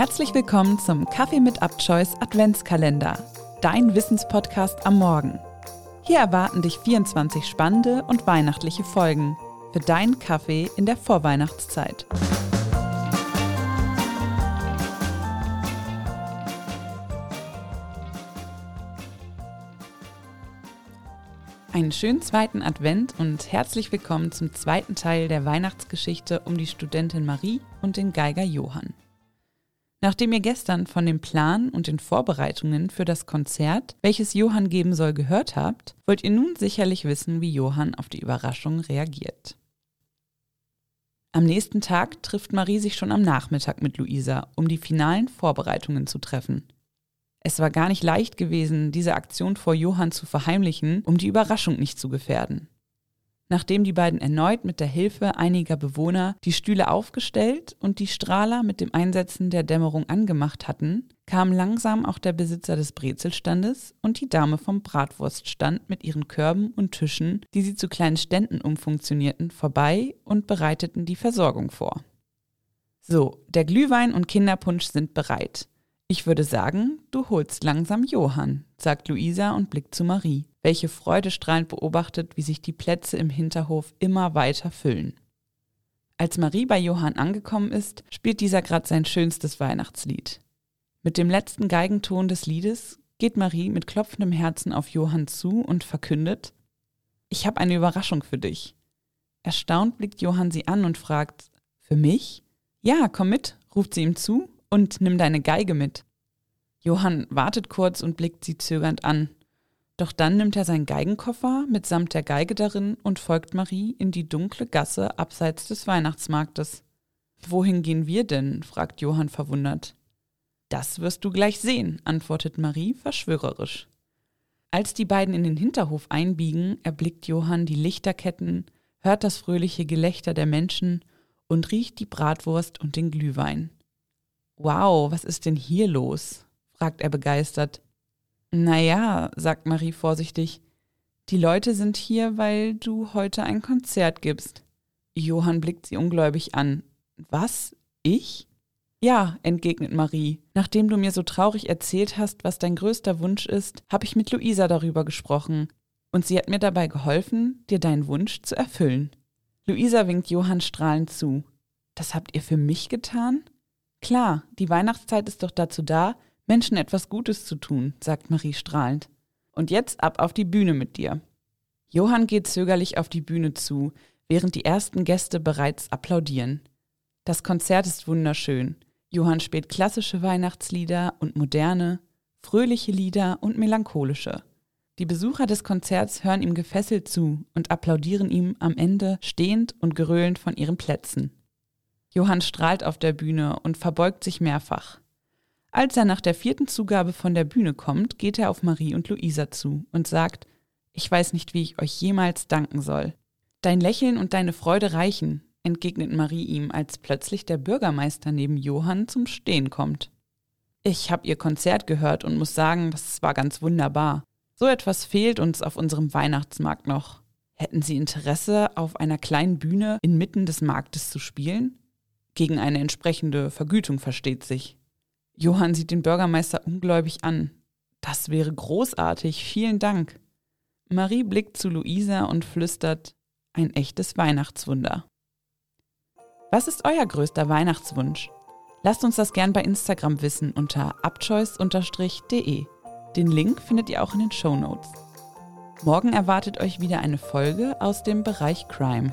Herzlich willkommen zum Kaffee mit Abchoice Adventskalender, dein Wissenspodcast am Morgen. Hier erwarten dich 24 spannende und weihnachtliche Folgen für deinen Kaffee in der Vorweihnachtszeit. Einen schönen zweiten Advent und herzlich willkommen zum zweiten Teil der Weihnachtsgeschichte um die Studentin Marie und den Geiger Johann. Nachdem ihr gestern von dem Plan und den Vorbereitungen für das Konzert, welches Johann geben soll, gehört habt, wollt ihr nun sicherlich wissen, wie Johann auf die Überraschung reagiert. Am nächsten Tag trifft Marie sich schon am Nachmittag mit Luisa, um die finalen Vorbereitungen zu treffen. Es war gar nicht leicht gewesen, diese Aktion vor Johann zu verheimlichen, um die Überraschung nicht zu gefährden. Nachdem die beiden erneut mit der Hilfe einiger Bewohner die Stühle aufgestellt und die Strahler mit dem Einsetzen der Dämmerung angemacht hatten, kam langsam auch der Besitzer des Brezelstandes und die Dame vom Bratwurststand mit ihren Körben und Tischen, die sie zu kleinen Ständen umfunktionierten, vorbei und bereiteten die Versorgung vor. So, der Glühwein und Kinderpunsch sind bereit. Ich würde sagen, du holst langsam Johann, sagt Luisa und blickt zu Marie welche freudestrahlend beobachtet, wie sich die Plätze im Hinterhof immer weiter füllen. Als Marie bei Johann angekommen ist, spielt dieser gerade sein schönstes Weihnachtslied. Mit dem letzten Geigenton des Liedes geht Marie mit klopfendem Herzen auf Johann zu und verkündet, ich habe eine Überraschung für dich. Erstaunt blickt Johann sie an und fragt, für mich? Ja, komm mit, ruft sie ihm zu und nimm deine Geige mit. Johann wartet kurz und blickt sie zögernd an. Doch dann nimmt er seinen Geigenkoffer mitsamt der Geige darin und folgt Marie in die dunkle Gasse abseits des Weihnachtsmarktes. Wohin gehen wir denn? fragt Johann verwundert. Das wirst du gleich sehen, antwortet Marie verschwörerisch. Als die beiden in den Hinterhof einbiegen, erblickt Johann die Lichterketten, hört das fröhliche Gelächter der Menschen und riecht die Bratwurst und den Glühwein. Wow, was ist denn hier los? fragt er begeistert. Naja, sagt Marie vorsichtig, die Leute sind hier, weil du heute ein Konzert gibst. Johann blickt sie ungläubig an. Was? Ich? Ja, entgegnet Marie. Nachdem du mir so traurig erzählt hast, was dein größter Wunsch ist, habe ich mit Luisa darüber gesprochen. Und sie hat mir dabei geholfen, dir deinen Wunsch zu erfüllen. Luisa winkt Johann strahlend zu. Das habt ihr für mich getan? Klar, die Weihnachtszeit ist doch dazu da, Menschen etwas Gutes zu tun, sagt Marie strahlend. Und jetzt ab auf die Bühne mit dir. Johann geht zögerlich auf die Bühne zu, während die ersten Gäste bereits applaudieren. Das Konzert ist wunderschön. Johann spielt klassische Weihnachtslieder und moderne, fröhliche Lieder und melancholische. Die Besucher des Konzerts hören ihm gefesselt zu und applaudieren ihm am Ende stehend und geröhlend von ihren Plätzen. Johann strahlt auf der Bühne und verbeugt sich mehrfach. Als er nach der vierten Zugabe von der Bühne kommt, geht er auf Marie und Luisa zu und sagt, ich weiß nicht, wie ich euch jemals danken soll. Dein Lächeln und deine Freude reichen, entgegnet Marie ihm, als plötzlich der Bürgermeister neben Johann zum Stehen kommt. Ich habe ihr Konzert gehört und muss sagen, das war ganz wunderbar. So etwas fehlt uns auf unserem Weihnachtsmarkt noch. Hätten Sie Interesse, auf einer kleinen Bühne inmitten des Marktes zu spielen? Gegen eine entsprechende Vergütung versteht sich. Johann sieht den Bürgermeister ungläubig an. Das wäre großartig, vielen Dank. Marie blickt zu Luisa und flüstert, ein echtes Weihnachtswunder. Was ist euer größter Weihnachtswunsch? Lasst uns das gern bei Instagram wissen unter abchoice-de. Den Link findet ihr auch in den Show Notes. Morgen erwartet euch wieder eine Folge aus dem Bereich Crime.